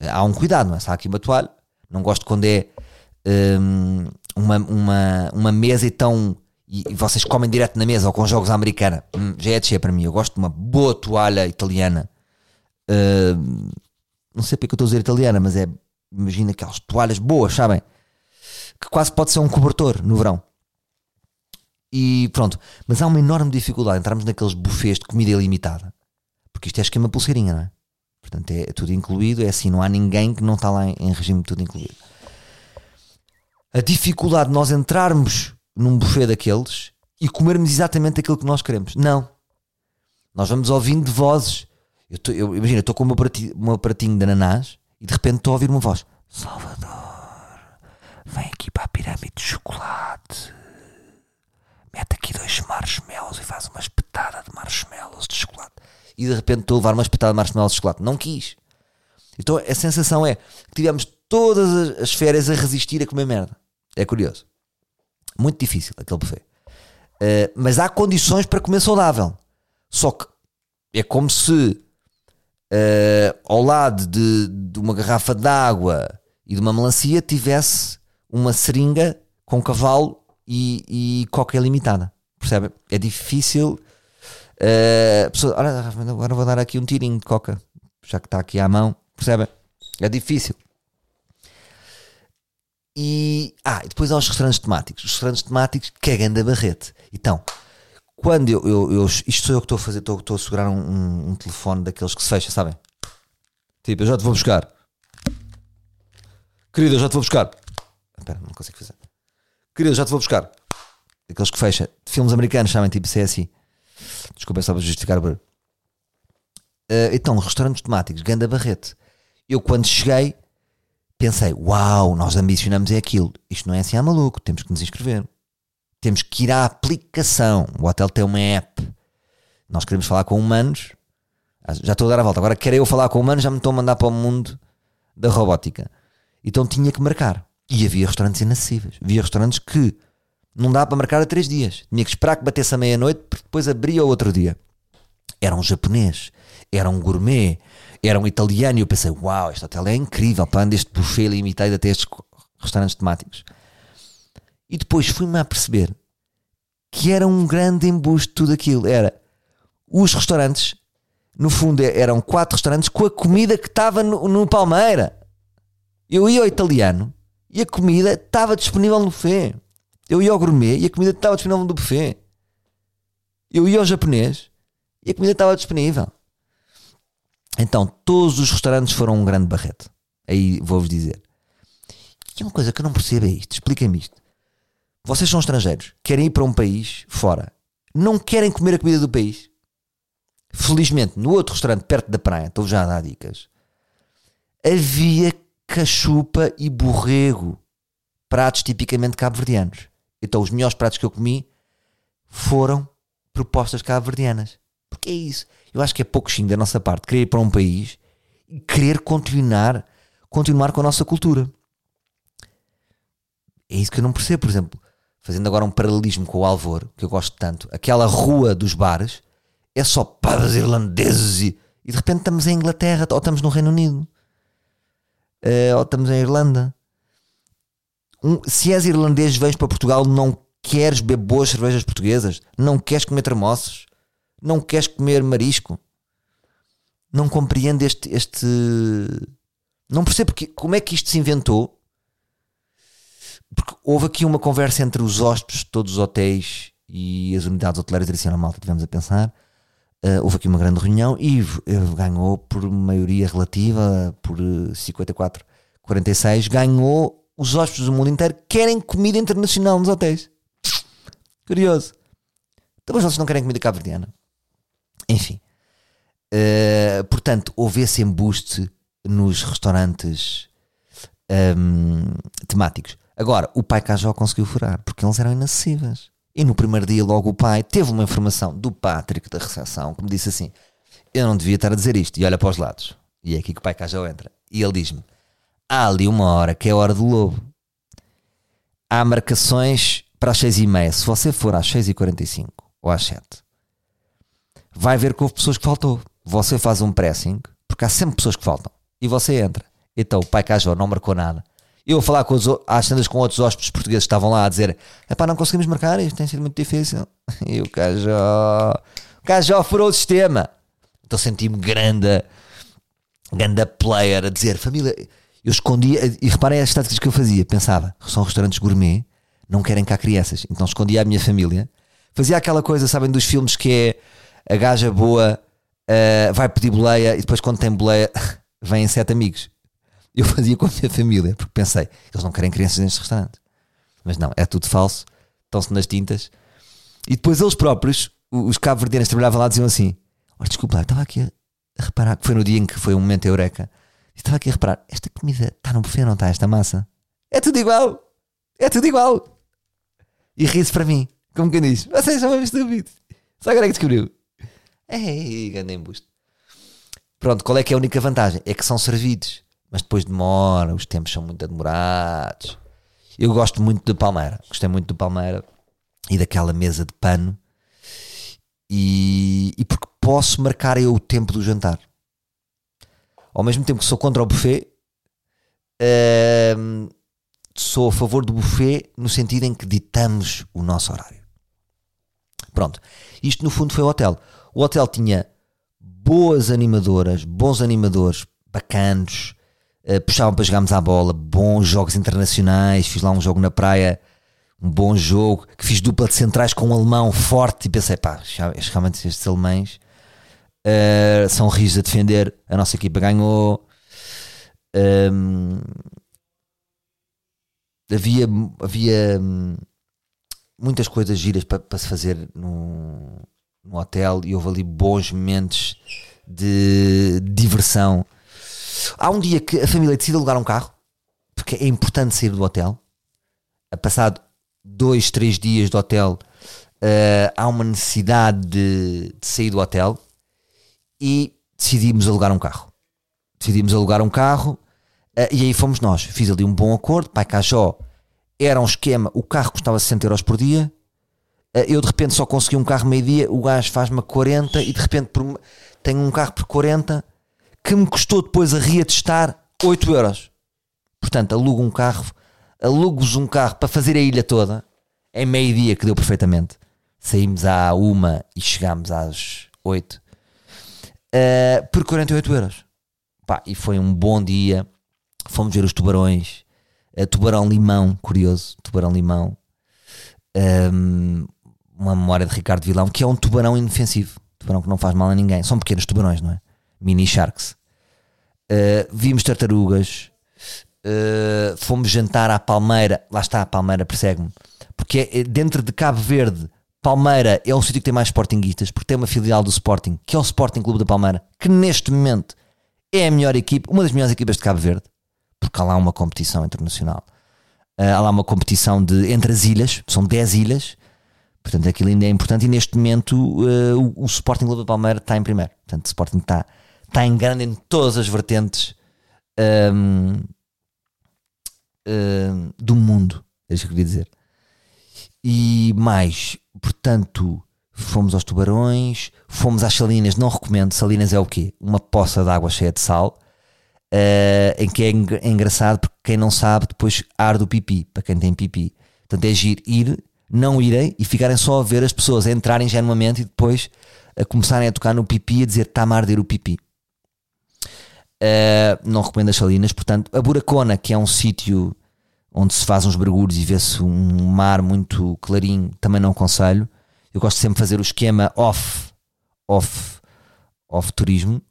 B: Há um cuidado, não é? Se há aqui uma toalha, não gosto quando é um, uma, uma, uma mesa e tão. E, vocês comem direto na mesa ou com jogos americana, hum, já é de para mim. Eu gosto de uma boa toalha italiana. Uh, não sei porque eu estou a dizer italiana, mas é. Imagina aquelas toalhas boas, sabem? Que quase pode ser um cobertor no verão. E pronto. Mas há uma enorme dificuldade entrarmos naqueles buffets de comida ilimitada. Porque isto é esquema pulseirinha, não é? Portanto, é tudo incluído. É assim, não há ninguém que não está lá em, em regime tudo incluído a dificuldade de nós entrarmos num buffet daqueles e comermos exatamente aquilo que nós queremos. Não. Nós vamos ouvindo vozes. Eu tô, eu, imagina, estou com o meu pratinho, meu pratinho de ananás e de repente estou a ouvir uma voz: Salvador, vem aqui para a pirâmide de chocolate. Mete aqui dois marshmallows e faz uma espetada de marshmallows de chocolate. E de repente estou a levar uma espetada de marshmallows de chocolate. Não quis. Então a sensação é que tivemos todas as férias a resistir a comer merda. É curioso. Muito difícil aquele buffet. Uh, mas há condições para comer saudável. Só que é como se uh, ao lado de, de uma garrafa de água e de uma melancia tivesse uma seringa com cavalo e, e coca limitada. Percebe? É difícil. Uh, pessoa, agora vou dar aqui um tirinho de coca, já que está aqui à mão. Percebe? É difícil. E, ah, e depois há os restaurantes temáticos. Os restaurantes temáticos, que é grande barrete. Então, quando eu, eu, eu, Isto sou eu que estou a fazer, estou, estou a segurar um, um, telefone daqueles que se fecha, sabem? Tipo, eu já te vou buscar. Querido, eu já te vou buscar. Espera, não consigo fazer. Querido, eu já te vou buscar. Aqueles que fecha. De filmes americanos, sabem? Tipo CSI. Desculpa, só para justificar. Uh, então, restaurantes temáticos, Ganda Barrete. Eu, quando cheguei, pensei: Uau, nós ambicionamos é aquilo. Isto não é assim a maluco, temos que nos inscrever. Temos que ir à aplicação. O hotel tem uma app. Nós queremos falar com humanos. Ah, já estou a dar a volta. Agora quero eu falar com humanos, já me estou a mandar para o mundo da robótica. Então tinha que marcar. E havia restaurantes inacessíveis. Havia restaurantes que não dava para marcar a três dias. Tinha que esperar que batesse a meia-noite, porque depois abria o outro dia. Era um japonês, era um gourmet, era um italiano. E eu pensei, uau, este hotel é incrível, para este buffet limitado até estes restaurantes temáticos. E depois fui-me a perceber que era um grande embuste tudo aquilo. Era os restaurantes, no fundo eram quatro restaurantes com a comida que estava no, no Palmeira. Eu ia ao italiano e a comida estava disponível no buffet. Eu ia ao gourmet e a comida estava disponível no buffet. Eu ia ao japonês e a comida estava disponível. Então, todos os restaurantes foram um grande barrete. Aí vou-vos dizer. E uma coisa que eu não percebo é isto. Expliquem-me isto. Vocês são estrangeiros, querem ir para um país fora, não querem comer a comida do país. Felizmente, no outro restaurante perto da praia, estou já a dar dicas, havia cachupa e borrego, pratos tipicamente cabo-verdianos. Então, os melhores pratos que eu comi foram propostas cabo-verdianas. Porque é isso. Eu acho que é pouco xingo da nossa parte querer ir para um país e querer continuar, continuar com a nossa cultura. É isso que eu não percebo. Por exemplo, fazendo agora um paralelismo com o Alvor, que eu gosto tanto, aquela rua dos bares é só pubs irlandeses e, e de repente estamos em Inglaterra ou estamos no Reino Unido uh, ou estamos em Irlanda. Um, se és irlandês, vens para Portugal, não queres beber boas cervejas portuguesas, não queres comer termossos, não queres comer marisco, não compreendo este, este. Não percebo como é que isto se inventou. Porque houve aqui uma conversa entre os hóspedes de todos os hotéis e as unidades hoteleiras tradicional malta, tivemos a pensar. Uh, houve aqui uma grande reunião e uh, ganhou por maioria relativa, por 54, eh, 46, ganhou os hóspedes do mundo inteiro querem comida internacional nos hotéis. Curioso. Então, mas vocês não querem comida cabo-verdiana? Enfim. Uh, portanto, houve esse embuste nos restaurantes um, temáticos. Agora, o pai Cajó conseguiu furar, porque eles eram inacessíveis. E no primeiro dia, logo o pai teve uma informação do Patrick da recepção que me disse assim: Eu não devia estar a dizer isto. E olha para os lados. E é aqui que o pai cá já entra. E ele diz-me: Há ali uma hora que é a hora do lobo. Há marcações para as 6 e meia. Se você for às 6 e 45 ou às 7, vai ver que houve pessoas que faltou. Você faz um pressing, porque há sempre pessoas que faltam. E você entra. Então o pai Cajó não marcou nada. Eu a falar com os, às tandas com outros hóspedes portugueses que estavam lá a dizer: pá, não conseguimos marcar, isto tem sido muito difícil. E o Cajó, o Cajó furou o sistema. Então senti-me grande, grande player a dizer: família, eu escondia, e reparem as táticas que eu fazia. Pensava: são restaurantes gourmet, não querem cá crianças. Então escondia a minha família. Fazia aquela coisa, sabem, dos filmes que é a gaja boa uh, vai pedir boleia e depois, quando tem boleia, vêm sete amigos eu fazia com a minha família, porque pensei, eles não querem crianças neste restaurante. Mas não, é tudo falso, estão-se nas tintas. E depois eles próprios, os cabo-verdianos trabalhavam lá, diziam assim: oh, desculpa, estava aqui a reparar, que foi no dia em que foi um momento eureka. Estava aqui a reparar, esta comida está no buffet, não está? Esta massa é tudo igual, é tudo igual. E ri-se para mim, como quem diz: vocês são mesmo estúpidos. Só agora é que descobriu. Ei, grande embuste. Pronto, qual é que é a única vantagem? É que são servidos, mas depois demora, os tempos são muito demorados. Eu gosto muito de Palmeira, gostei muito do Palmeira e daquela mesa de pano. E, e porque posso marcar eu o tempo do jantar. Ao mesmo tempo que sou contra o buffet, ehm, sou a favor do buffet no sentido em que ditamos o nosso horário. Pronto, isto no fundo foi o hotel. O hotel tinha boas animadoras, bons animadores, bacanos, uh, puxavam para jogarmos à bola, bons jogos internacionais. Fiz lá um jogo na praia, um bom jogo, que fiz dupla de centrais com um alemão forte e pensei, pá, realmente estes alemães uh, são rijos a defender. A nossa equipa ganhou. Um, ehm, havia, havia hum, muitas coisas giras para se fazer no, no hotel e houve ali bons momentos de diversão. Há um dia que a família decide alugar um carro, porque é importante sair do hotel. A passado dois, três dias do hotel, uh, há uma necessidade de, de, sair do hotel e decidimos alugar um carro. Decidimos alugar um carro uh, e aí fomos nós. Fiz ali um bom acordo. Pai Cajó era um esquema, o carro custava 60 euros por dia eu de repente só consegui um carro meio-dia, o gajo faz-me 40 e de repente por, tenho um carro por 40 que me custou depois a reatestar 8 euros. Portanto, alugo um carro, alugo-vos um carro para fazer a ilha toda em meio-dia, que deu perfeitamente. Saímos à uma e chegámos às 8 uh, eh, por 48 euros. Pá, e foi um bom dia. Fomos ver os tubarões, uh, tubarão-limão, curioso, tubarão-limão. Um, ehm, uma memória de Ricardo Vilão, que é um tubarão inofensivo. Tubarão que não faz mal a ninguém. São pequenos tubarões, não é? Mini sharks. Uh, vimos tartarugas. Uh, fomos jantar à Palmeira. Lá está, a Palmeira persegue-me. Porque é, dentro de Cabo Verde, Palmeira é o sítio que tem mais sportinguistas, porque tem uma filial do Sporting, que é o Sporting Clube da Palmeira, que neste momento é a melhor equipe, uma das melhores equipas de Cabo Verde, porque há lá uma competição internacional. Uh, há lá uma competição de, entre as ilhas, são 10 ilhas, Portanto, aquilo ainda é importante e neste momento uh, o, o, Sporting Clube de Palmeiras está em primeiro. Portanto, o Sporting está, está em grande em todas as vertentes um, um, do mundo, é isso que eu queria dizer. E mais, portanto, fomos aos tubarões, fomos às salinas, não recomendo, salinas é o quê? Uma poça de água cheia de sal, uh, em que é, é engraçado porque quem não sabe depois arde o pipi, para quem tem pipi. Portanto, é giro ir não irem e ficarem só a ver as pessoas a entrarem genuinamente e depois a começarem a tocar no pipi e a dizer está a arder o pipi. Uh, não recomendo as salinas, portanto, a Buracona, que é um sítio onde se faz uns mergulhos e vê-se um mar muito clarinho, também não aconselho. Eu gosto sempre de fazer o esquema off, off, off turismo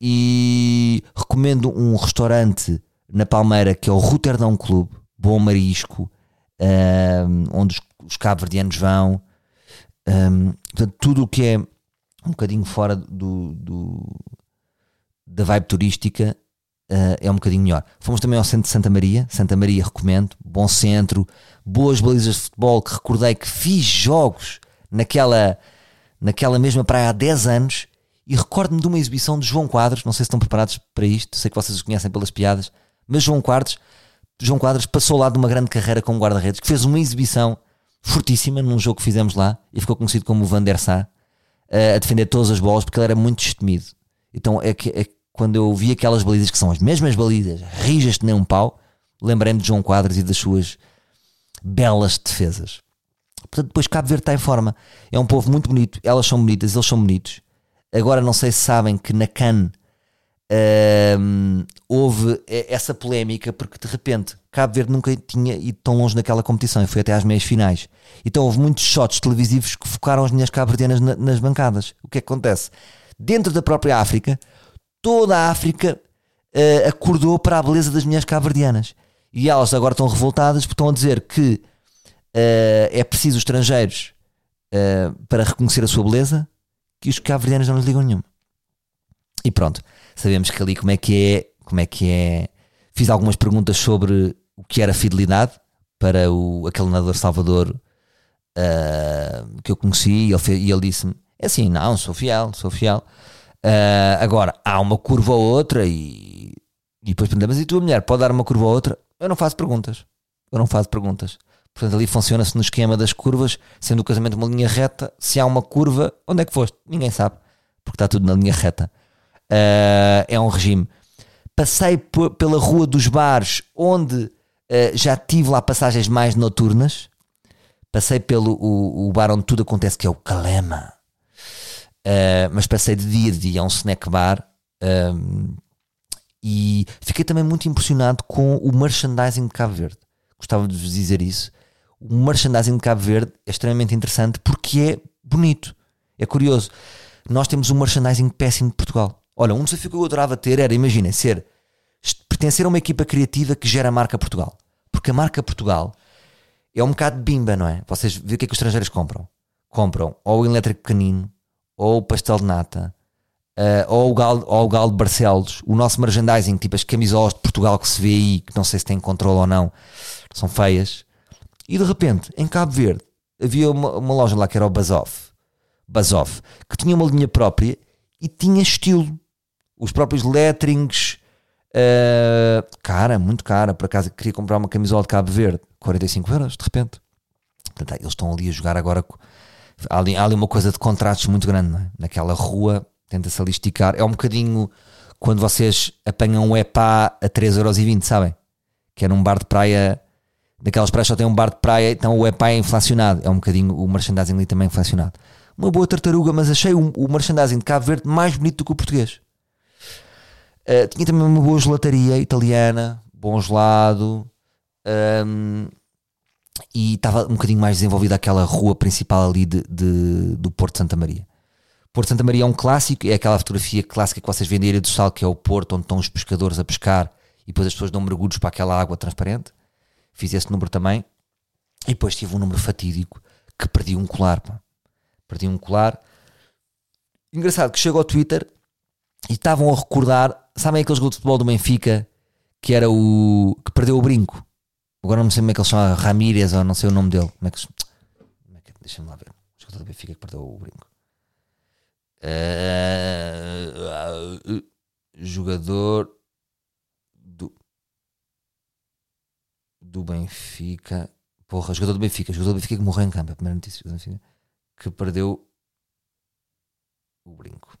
B: e recomendo um restaurante na Palmeira que é o Rotterdam Club, bom marisco, onde os, os cabo-verdianos vão. Um, portanto, tudo o que é um bocadinho fora do, do da vibe turística uh, é um bocadinho melhor. Fomos também ao centro de Santa Maria. Santa Maria recomendo, bom centro, boas balizas de futebol. Que recordei que fiz jogos naquela, naquela mesma praia há 10 anos. E recordo-me de uma exibição de João Quadros. Não sei se estão preparados para isto, sei que vocês os conhecem pelas piadas, mas João Quadros João Quadros passou lá de uma grande carreira como guarda-redes, que fez uma exibição fortíssima num jogo que fizemos lá e ficou conhecido como o Van der Sar, uh, a defender todas as bolas porque ele era muito destemido. Então é que é quando eu vi aquelas balizas que são as mesmas balizas, rijas de nem um pau, lembrei-me de João Quadros e das suas belas defesas. Portanto, depois Cabo Verde está em forma. É um povo muito bonito, elas são bonitas, eles são bonitos. Agora não sei se sabem que na CAN Uh, houve essa polémica porque de repente Cabo Verde nunca tinha ido tão longe naquela competição e foi até às meias finais. Então houve muitos shots televisivos que focaram as mulheres cabo-verdianas na, nas bancadas. O que é que acontece? Dentro da própria África, toda a África uh, acordou para a beleza das mulheres cabo-verdianas. E elas agora estão revoltadas porque estão a dizer que uh, é preciso os estrangeiros uh, para reconhecer a sua beleza que os cabo-verdianos não lhes ligam nenhuma. E pronto sabemos que ali como é que é, como é que é. Fiz algumas perguntas sobre o que era fidelidade para o, aquele nadador Salvador uh, que eu conheci e ele, ele disse-me: É assim, não, sou fiel, sou fiel. Uh, agora, há uma curva ou outra e, e depois perguntamos, mas e tua mulher pode dar uma curva ou outra? Eu não faço perguntas. Eu não faço perguntas. Portanto, ali funciona-se no esquema das curvas, sendo o casamento uma linha reta. Se há uma curva, onde é que foste? Ninguém sabe, porque está tudo na linha reta. Uh, é um regime. Passei pela rua dos bares, onde uh, já tive lá passagens mais noturnas. Passei pelo o, o bar onde tudo acontece, que é o Calema. Uh, mas passei de dia de dia a um snack bar. e fiquei também muito impressionado com o merchandising de Cabo Verde. Gostava de vos dizer isso o merchandising de Cabo Verde é extremamente interessante porque é bonito. É curioso. Nós temos um merchandising péssimo de Portugal. Olha, um desafio que eu adorava ter era, imagina, ser pertencer a uma equipa criativa que gera a marca Portugal. Porque a marca Portugal é um bocado de bimba, não é? Vocês vêem o que é que os estrangeiros compram? Compram ou o elétrico pequenino, ou o pastel de nata, uh, ou, o galo, ou o galo de Barcelos. O nosso merchandising, tipo as camisolas de Portugal que se vê aí, que não sei se tem controle ou não, são feias. E de repente, em Cabo Verde, havia uma, uma loja lá que era o Bazov, Bazov, que tinha uma linha própria e tinha estilo. Os próprios letterings, uh, cara, muito cara. Por acaso queria comprar uma camisola de Cabo Verde, 45 euros, de repente. Portanto, eles estão ali a jogar agora. Há ali, há ali uma coisa de contrastes muito grande, é? Naquela rua, tenta-se ali esticar. É um bocadinho quando vocês apanham um EPA a 3,20€, sabem? Que é num bar de praia daquelas praias só tem um bar de praia, então o EPA é inflacionado. É um bocadinho o merchandising ali também inflacionado. Uma boa tartaruga, mas achei o, o merchandising de Cabo Verde mais bonito do que o português. Uh, tinha também uma boa gelataria italiana, bom gelado. Um, e estava um bocadinho mais desenvolvida aquela rua principal ali de, de, do Porto Santa Maria. Porto Santa Maria é um clássico, é aquela fotografia clássica que vocês Ilha do Sal, que é o porto onde estão os pescadores a pescar e depois as pessoas dão mergulhos para aquela água transparente fiz esse número também. E depois tive um número fatídico que perdi um colar. Pá. Perdi um colar. Engraçado que chegou ao Twitter e estavam a recordar. Sabem aqueles gols de futebol do Benfica que era o que perdeu o brinco? Agora não sei como é que eles chamam, Ramírez ou não sei o nome dele. Como é que, como é que deixa-me lá ver. O jogador do Benfica que perdeu o brinco. Uh, jogador do Benfica. Porra, jogador do Benfica, jogador do Benfica que morreu em campo, a primeira notícia do Benfica, que perdeu o brinco.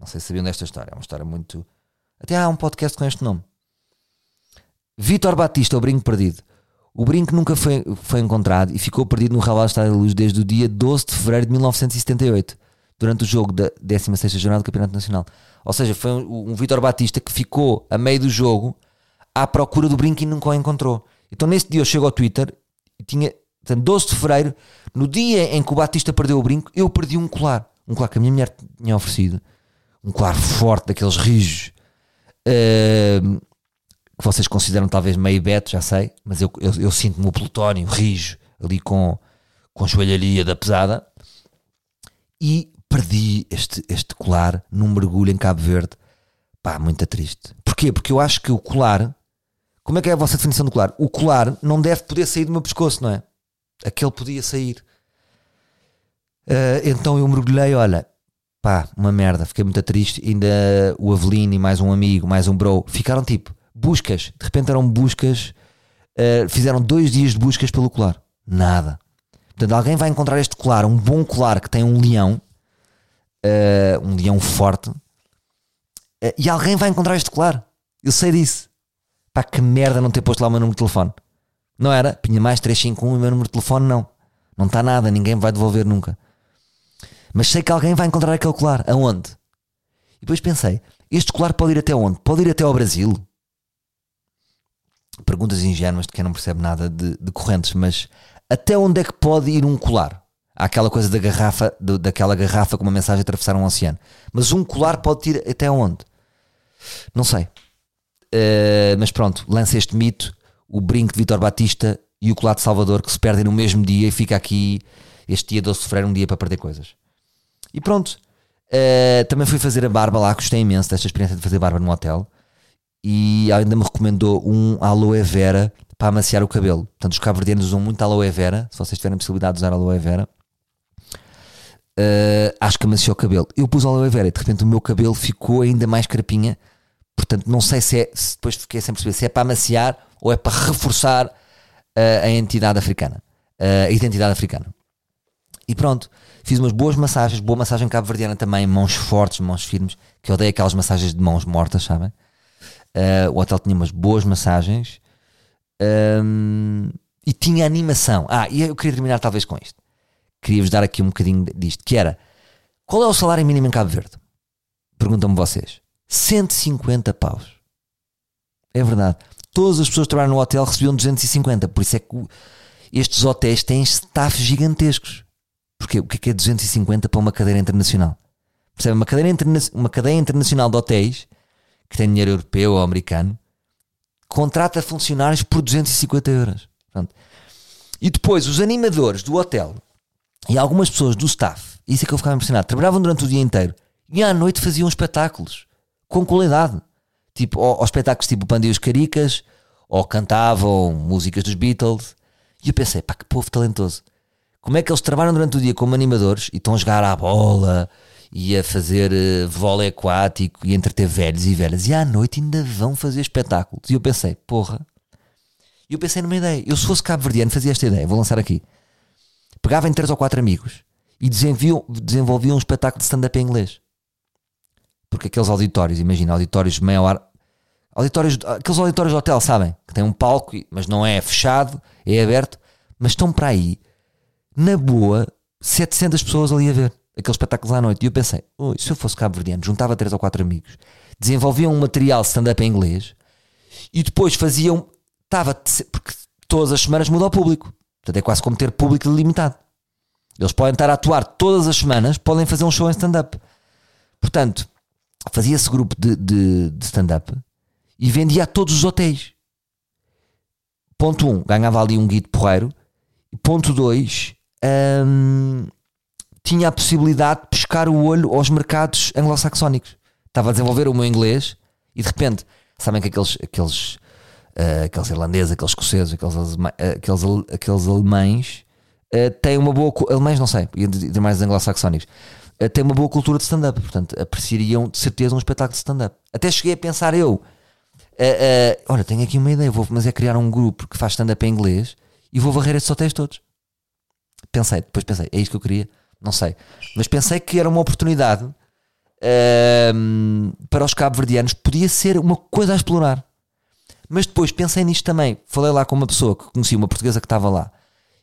B: Não sei se sabiam desta história, é uma história muito. Até há um podcast com este nome. Vitor Batista, o brinco perdido. O brinco nunca foi, foi encontrado e ficou perdido no Raval Estádio da Luz desde o dia 12 de fevereiro de 1978, durante o jogo da 16 Jornada do Campeonato Nacional. Ou seja, foi um, um Vitor Batista que ficou a meio do jogo à procura do brinco e nunca o encontrou. Então nesse dia eu chego ao Twitter e tinha, portanto, 12 de fevereiro, no dia em que o Batista perdeu o brinco, eu perdi um colar. Um colar que a minha mulher tinha oferecido. Um colar forte, daqueles rijos. Uh, que vocês consideram talvez meio beto, já sei, mas eu, eu, eu sinto-me o plutónio, rijo, ali com, com joelharia da pesada. E perdi este, este colar num mergulho em Cabo Verde. Pá, muito triste. Porquê? Porque eu acho que o colar como é que é a vossa definição do colar? O colar não deve poder sair do meu pescoço, não é? Aquele podia sair. Uh, então eu mergulhei, olha, pá, uma merda, fiquei muito triste. Ainda o Avelino e mais um amigo, mais um bro, ficaram tipo, buscas, de repente eram buscas, uh, fizeram dois dias de buscas pelo colar. Nada. Portanto, alguém vai encontrar este colar, um bom colar que tem um leão, uh, um leão forte, e alguém vai encontrar este colar. Eu sei disso. Pá, que merda não ter posto lá o meu número de telefone. Não era? Pinha mais 351 e o meu número de telefone não. Não está nada, ninguém me vai devolver nunca. Mas sei que alguém vai encontrar aquele colar. Aonde? E depois pensei, este colar pode ir até onde? Pode ir até ao Brasil? Perguntas ingênuas de quem não percebe nada de, de correntes, mas até onde é que pode ir um colar? Há aquela coisa da garrafa, do, daquela garrafa com uma mensagem atravessar um oceano. Mas um colar pode ir até onde? Não sei. Uh, mas pronto, lança este mito: o brinco de Vitor Batista e o colar de Salvador que se perdem no mesmo dia e fica aqui este dia 12 de fevereiro, um dia para perder coisas. E pronto, uh, também fui fazer a barba lá, gostei imenso desta experiência de fazer barba no hotel. E ainda me recomendou um aloe vera para amaciar o cabelo. Portanto, os cabo-verdianos usam muito aloe vera. Se vocês tiverem a possibilidade de usar aloe vera, uh, acho que amaciou o cabelo. Eu pus aloe vera e de repente o meu cabelo ficou ainda mais carapinha. Portanto, não sei se é, se depois fiquei sem perceber se é para amaciar ou é para reforçar uh, a entidade africana, a identidade africana. E pronto, fiz umas boas massagens, boa massagem cabo-verdiana também, mãos fortes, mãos firmes, que eu odeio aquelas massagens de mãos mortas, sabem? Uh, o hotel tinha umas boas massagens um, e tinha animação. Ah, e eu queria terminar talvez com isto. Queria-vos dar aqui um bocadinho disto, que era qual é o salário mínimo em Cabo Verde? Perguntam-me vocês. 150 paus. É verdade. Todas as pessoas que trabalham no hotel recebiam 250. Por isso é que estes hotéis têm staff gigantescos. Porque o que é, 250 é para uma cadeira internacional? Percebe? Uma cadeira, interna uma cadeia internacional de hotéis que tem dinheiro europeu ou americano contrata funcionários por 250 euros. Pronto. E depois os animadores do hotel e algumas pessoas do staff, isso é que eu ficava impressionado, trabalhavam durante o dia inteiro e à noite faziam espetáculos com qualidade. Tipo, ou, ou espetáculos tipo Panda Caricas, ou cantavam músicas dos Beatles. E eu pensei, pá, que povo talentoso. Como é que eles trabalham durante o dia como animadores e estão a jogar à bola e a fazer uh, vôlei aquático e entreter velhos e velhas e à noite ainda vão fazer espetáculos. E eu pensei, porra. E eu pensei numa ideia. Eu, se fosse cabo-verdiano, fazia esta ideia. Vou lançar aqui. Pegava em três ou quatro amigos e desenvolviam um espetáculo de stand-up em inglês. Porque aqueles auditórios, imagina, auditórios de meia hora. Auditórios, aqueles auditórios de hotel, sabem? Que tem um palco, mas não é fechado, é aberto. Mas estão para aí na boa, 700 pessoas ali a ver aqueles espetáculos à noite. E eu pensei, oh, se eu fosse cabo-verdiano, juntava três ou quatro amigos, desenvolviam um material stand-up em inglês e depois faziam. Estava. Porque todas as semanas muda o público. Portanto, é quase como ter público limitado. Eles podem estar a atuar todas as semanas, podem fazer um show em stand-up. Portanto, fazia esse grupo de, de, de stand-up e vendia a todos os hotéis. Ponto 1, um, ganhava ali um guido porreiro. Ponto 2, hum, tinha a possibilidade de pescar o olho aos mercados anglo-saxónicos. Estava a desenvolver o meu inglês e de repente, sabem que aqueles, aqueles, uh, aqueles irlandeses, aqueles escoceses, aqueles, aqueles, aqueles alemães uh, têm uma boa. Alemães, não sei, e mais anglo-saxónicos. Uh, têm uma boa cultura de stand-up, portanto, apreciariam de certeza um espetáculo de stand-up. Até cheguei a pensar eu. Uh, olha, tenho aqui uma ideia, vou, mas é criar um grupo que faz stand-up em inglês e vou varrer esses hotéis todos. Pensei, depois pensei, é isto que eu queria, não sei. Mas pensei que era uma oportunidade uh, para os cabo-verdianos, podia ser uma coisa a explorar. Mas depois pensei nisto também. Falei lá com uma pessoa que conhecia, uma portuguesa que estava lá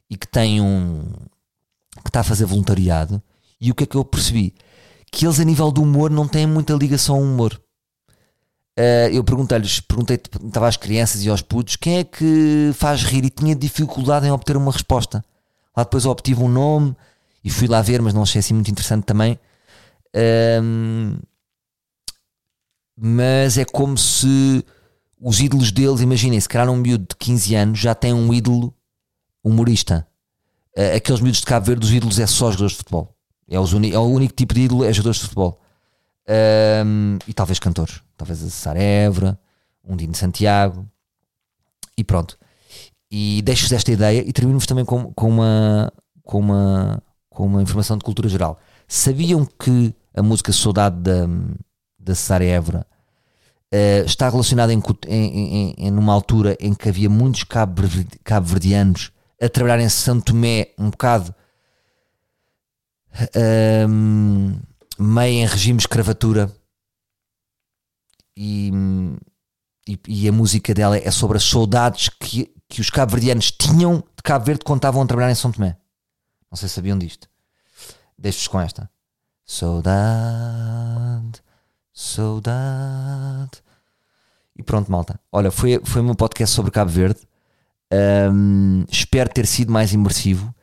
B: e que tem um. que está a fazer voluntariado. E o que é que eu percebi? Que eles, a nível do humor, não têm muita ligação ao humor. Uh, eu perguntei-lhes, perguntei, estava às crianças e aos putos, quem é que faz rir e tinha dificuldade em obter uma resposta. Lá depois obtive um nome e fui lá ver, mas não achei assim muito interessante também. Um, mas é como se os ídolos deles, imaginem, se calhar um miúdo de 15 anos já tem um ídolo humorista. Uh, aqueles miúdos de Cabo Verde, os ídolos é só jogadores de futebol. É, os é o único tipo de ídolo, é jogadores de futebol. Um, e talvez cantores, talvez a Sara Évora, um Dino Santiago, e pronto. E deixo-vos esta ideia e termino-vos também com, com, uma, com, uma, com uma informação de cultura geral. Sabiam que a música Saudade da, da Sara Évora uh, está relacionada em, em, em, numa altura em que havia muitos cabo-verdianos a trabalhar em Santo Tomé um bocado. Um, meio em regime escravatura e, e, e, a música dela é sobre as saudades que, que os cabo-verdianos tinham de Cabo Verde quando estavam a trabalhar em São Tomé. Não sei se sabiam disto. Deixo-vos com esta. Saudade, saudade. E pronto, malta. Olha, foi, foi o meu podcast sobre Cabo Verde. Um, espero ter sido mais imersivo.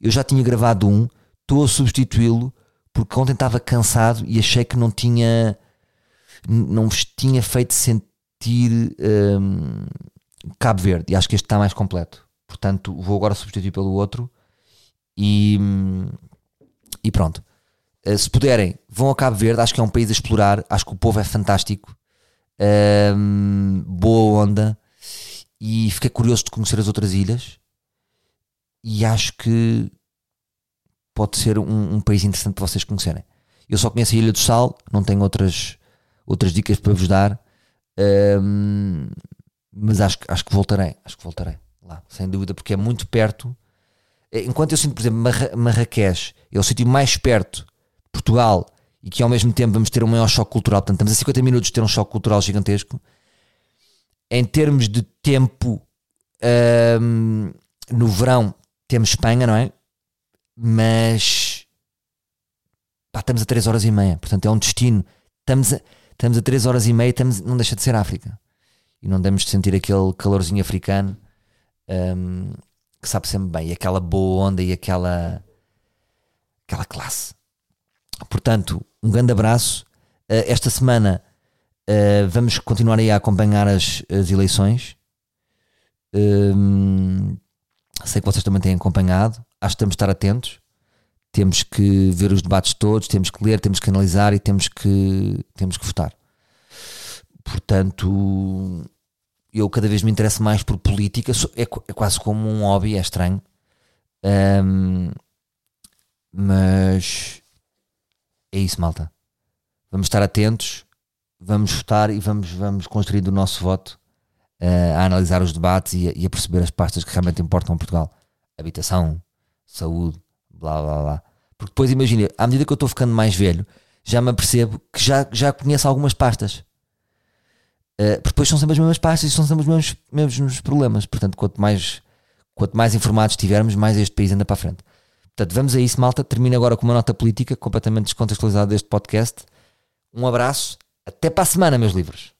B: Eu já tinha gravado um, estou a substituí-lo porque ontem estava cansado e achei que não tinha não vos tinha feito sentir um, Cabo Verde e acho que este está mais completo. Portanto vou agora substituir pelo outro e, e pronto. Uh, se puderem vão a Cabo Verde acho que é um país a explorar acho que o povo é fantástico. Um, boa onda. E fiquei curioso de conhecer as outras ilhas. E acho que pode ser um, um país interessante para vocês conhecerem. Eu só conheço a Ilha do Sal, não tenho outras, outras dicas para vos dar, um, mas acho, acho que voltarei, acho que voltarei lá, sem dúvida, porque é muito perto. Eh, enquanto eu sinto, por exemplo, Marra Marrakech é o sítio mais perto de Portugal e que ao mesmo tempo vamos ter um maior choque cultural, portanto, estamos a 50 minutos de ter um choque cultural gigantesco. Em termos de tempo, um, no verão temos Espanha, não é? Mas pá, estamos a 3 horas e meia, portanto é um destino. Estamos a, estamos a 3 horas e meia, estamos, não deixa de ser África. E não devemos de sentir aquele calorzinho africano um, que sabe sempre bem, e aquela boa onda e aquela, aquela classe. Portanto, um grande abraço. Uh, esta semana uh, vamos continuar a acompanhar as, as eleições. Um, sei que vocês também têm acompanhado. Acho que temos de estar atentos. Temos que ver os debates todos, temos que ler, temos que analisar e temos que, temos que votar. Portanto, eu cada vez me interesso mais por política. É, é quase como um hobby, é estranho. Um, mas é isso, malta. Vamos estar atentos, vamos votar e vamos, vamos construir o nosso voto uh, a analisar os debates e a, e a, perceber as pastas que realmente importam a Portugal. Habitação, saúde, blá blá blá. Porque depois imagina, à medida que eu estou ficando mais velho, já me apercebo que já, já conheço algumas pastas. Uh, porque depois são sempre as mesmas pastas e são sempre os mesmos, mesmos problemas. Portanto, quanto mais, quanto mais informados estivermos, mais este país anda para a frente. Portanto, vamos a isso, malta. Termino agora com uma nota política completamente descontextualizada deste podcast. Um abraço. Até para a semana, meus livros.